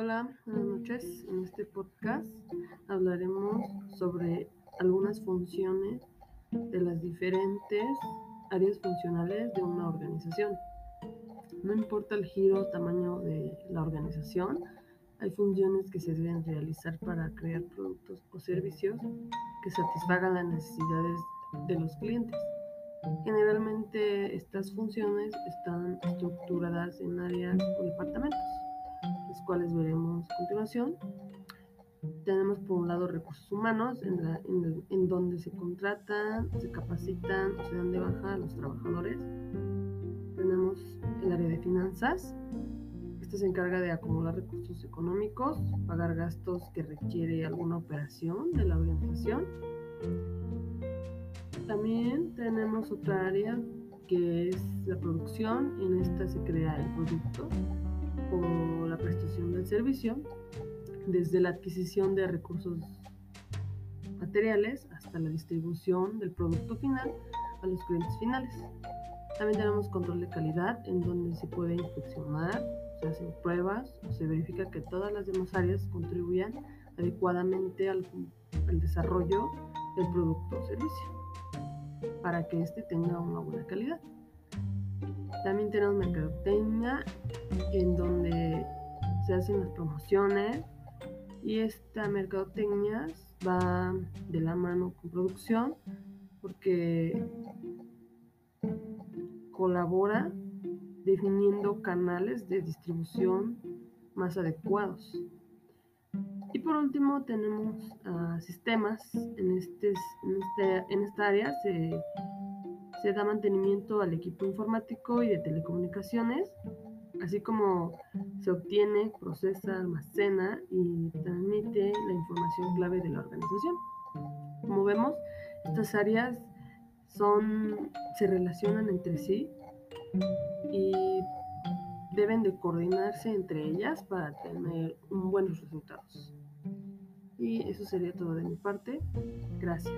Hola, buenas noches. En este podcast hablaremos sobre algunas funciones de las diferentes áreas funcionales de una organización. No importa el giro o tamaño de la organización, hay funciones que se deben realizar para crear productos o servicios que satisfagan las necesidades de los clientes. Generalmente estas funciones están estructuradas en áreas o departamentos las cuales veremos a continuación. Tenemos por un lado recursos humanos, en, donde se contratan, se capacitan se dan de baja a los trabajadores. Tenemos el área de finanzas. Esta se encarga de acumular recursos económicos, pagar gastos que requiere alguna operación de la organización. También tenemos otra área que es la producción. En esta se crea el producto o la prestación del servicio, desde la adquisición de recursos materiales hasta la distribución del producto final a los clientes finales. También tenemos control de calidad en donde se puede inspeccionar, se hacen pruebas o se verifica que todas las demás áreas contribuyan adecuadamente al, al desarrollo del producto o servicio para que éste tenga una buena calidad. También tenemos mercadotecnia, en donde se hacen las promociones y esta mercadotecnia va de la mano con producción porque colabora definiendo canales de distribución más adecuados. Y por último tenemos uh, sistemas. En, este, en, este, en esta área se da mantenimiento al equipo informático y de telecomunicaciones, así como se obtiene, procesa, almacena y transmite la información clave de la organización. Como vemos, estas áreas son, se relacionan entre sí y deben de coordinarse entre ellas para tener buenos resultados. Y eso sería todo de mi parte. Gracias.